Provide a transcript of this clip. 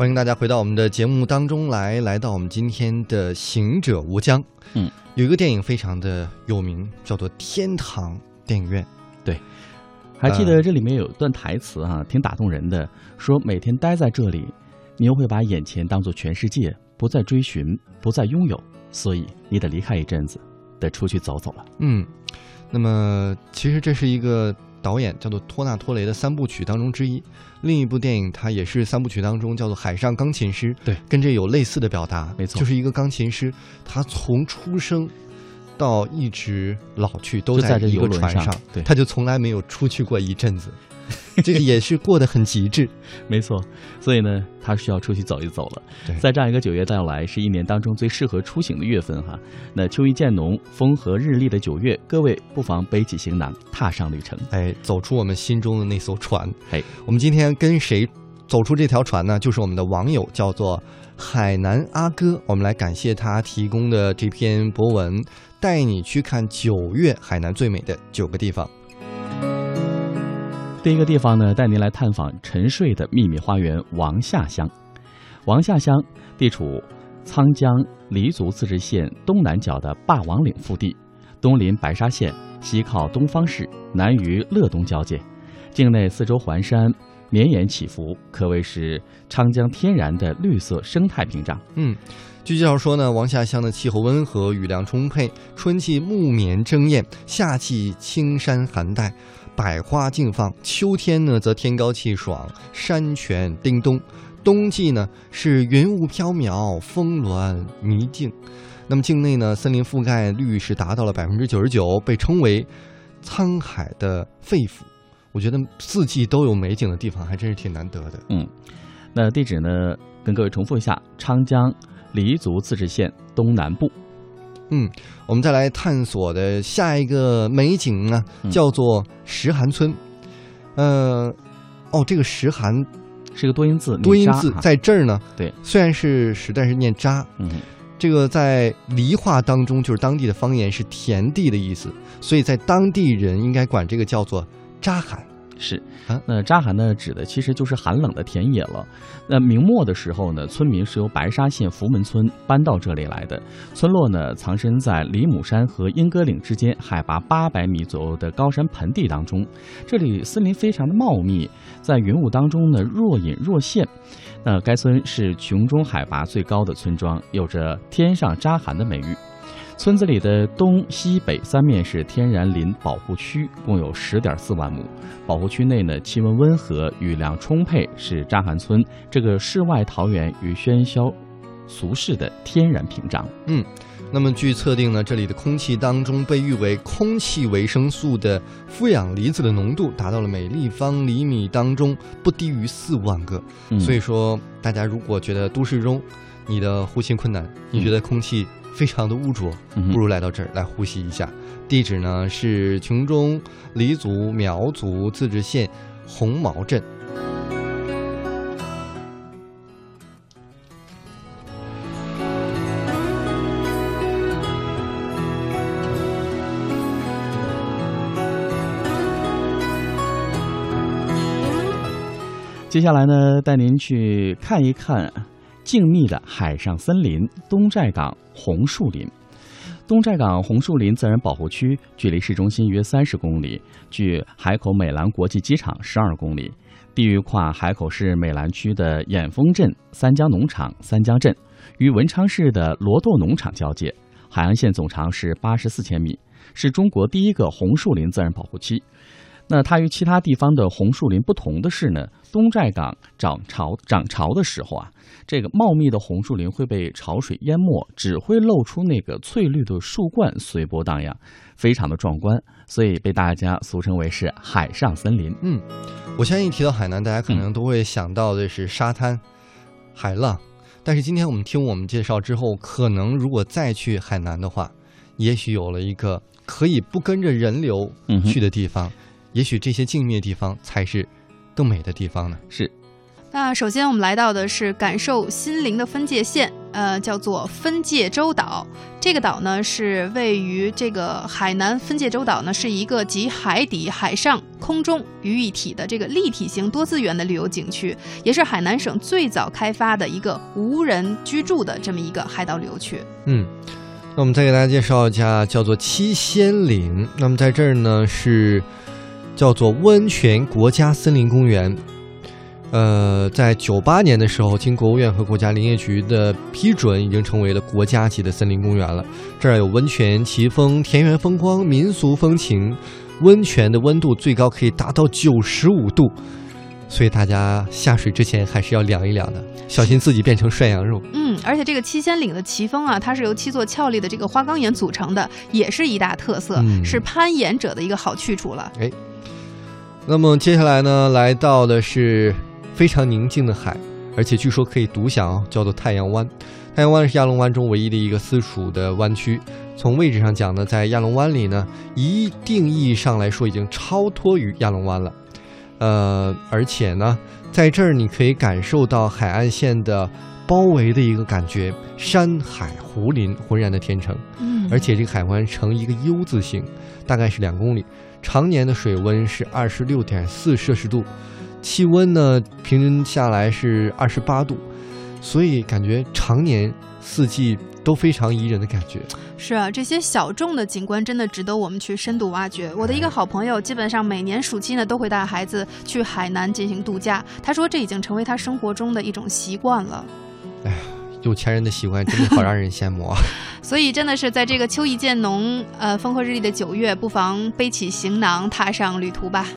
欢迎大家回到我们的节目当中来，来到我们今天的《行者无疆》。嗯，有一个电影非常的有名，叫做《天堂电影院》。对，还记得这里面有一段台词啊，挺打动人的，说每天待在这里，你又会把眼前当做全世界，不再追寻，不再拥有，所以你得离开一阵子，得出去走走了。嗯，那么其实这是一个。导演叫做托纳托雷的三部曲当中之一，另一部电影它也是三部曲当中叫做《海上钢琴师》，对，跟这有类似的表达，没错，就是一个钢琴师，他从出生到一直老去都在一个船上，对，他就从来没有出去过一阵子。这个也是过得很极致，没错。所以呢，他需要出去走一走了。在这样一个九月到来，是一年当中最适合出行的月份哈。那秋意渐浓、风和日丽的九月，各位不妨背起行囊，踏上旅程。哎，走出我们心中的那艘船。哎，我们今天跟谁走出这条船呢？就是我们的网友，叫做海南阿哥。我们来感谢他提供的这篇博文，带你去看九月海南最美的九个地方。第一个地方呢，带您来探访沉睡的秘密花园王下乡。王下乡地处沧江黎族自治县东南角的霸王岭腹地，东临白沙县，西靠东方市，南与乐东交界。境内四周环山，绵延起伏，可谓是昌江天然的绿色生态屏障。嗯，据介绍说呢，王下乡的气候温和，雨量充沛，春季木棉争艳，夏季青山寒带。百花竞放，秋天呢则天高气爽，山泉叮咚；冬季呢是云雾飘渺，峰峦迷境。那么境内呢，森林覆盖率是达到了百分之九十九，被称为“沧海的肺腑”。我觉得四季都有美景的地方，还真是挺难得的。嗯，那地址呢，跟各位重复一下：昌江黎族自治县东南部。嗯，我们再来探索的下一个美景呢，叫做石涵村。呃，哦，这个石涵是个多音字，多音字在这儿呢。对，虽然是实，但是念扎。嗯，这个在黎话当中，就是当地的方言，是田地的意思，所以在当地人应该管这个叫做扎涵。是啊，那扎寒呢，指的其实就是寒冷的田野了。那明末的时候呢，村民是由白沙县福门村搬到这里来的。村落呢，藏身在李母山和莺歌岭之间，海拔八百米左右的高山盆地当中。这里森林非常的茂密，在云雾当中呢，若隐若现。那该村是琼中海拔最高的村庄，有着“天上扎寒”的美誉。村子里的东西北三面是天然林保护区，共有十点四万亩。保护区内呢，气温温和，雨量充沛，是扎寒村这个世外桃源与喧嚣俗世的天然屏障。嗯，那么据测定呢，这里的空气当中被誉为空气维生素的负氧离子的浓度达到了每立方厘米当中不低于四万个。所以说，大家如果觉得都市中你的呼吸困难，你觉得空气。非常的污浊，不如来到这儿来呼吸一下。地址呢是琼中黎族苗族自治县红毛镇。接下来呢，带您去看一看。静谧的海上森林——东寨港红树林。东寨港红树林自然保护区距离市中心约三十公里，距海口美兰国际机场十二公里，地域跨海口市美兰区的眼峰镇、三江农场、三江镇，与文昌市的罗垛农场交界。海岸线总长是八十四千米，是中国第一个红树林自然保护区。那它与其他地方的红树林不同的是呢，东寨港涨潮涨潮的时候啊，这个茂密的红树林会被潮水淹没，只会露出那个翠绿的树冠随波荡漾，非常的壮观，所以被大家俗称为是海上森林。嗯，我相信提到海南，大家可能都会想到的是沙滩、海浪，但是今天我们听我们介绍之后，可能如果再去海南的话，也许有了一个可以不跟着人流去的地方。也许这些静谧的地方才是更美的地方呢。是。那首先我们来到的是感受心灵的分界线呃，叫做分界洲岛。这个岛呢是位于这个海南分界洲岛呢，是一个集海底、海上、空中于一体的这个立体型多资源的旅游景区，也是海南省最早开发的一个无人居住的这么一个海岛旅游区。嗯，那我们再给大家介绍一下，叫做七仙岭。那么在这儿呢是叫做温泉国家森林公园。呃，在九八年的时候，经国务院和国家林业局的批准，已经成为了国家级的森林公园了。这儿有温泉、奇峰、田园风光、民俗风情，温泉的温度最高可以达到九十五度，所以大家下水之前还是要凉一凉的，小心自己变成涮羊肉。嗯，而且这个七仙岭的奇峰啊，它是由七座俏丽的这个花岗岩组成的，也是一大特色，嗯是攀岩者的一个好去处了。哎那么接下来呢，来到的是非常宁静的海，而且据说可以独享哦，叫做太阳湾。太阳湾是亚龙湾中唯一的一个私属的湾区。从位置上讲呢，在亚龙湾里呢，一定意义上来说已经超脱于亚龙湾了。呃，而且呢，在这儿你可以感受到海岸线的包围的一个感觉，山海湖林浑然的天成。嗯而且这个海湾呈一个 U 字形，大概是两公里，常年的水温是二十六点四摄氏度，气温呢平均下来是二十八度，所以感觉常年四季都非常宜人的感觉。是啊，这些小众的景观真的值得我们去深度挖掘。我的一个好朋友，基本上每年暑期呢都会带孩子去海南进行度假。他说这已经成为他生活中的一种习惯了。哎呀有钱人的习惯真的好让人羡慕啊！所以真的是在这个秋意渐浓、呃风和日丽的九月，不妨背起行囊踏上旅途吧。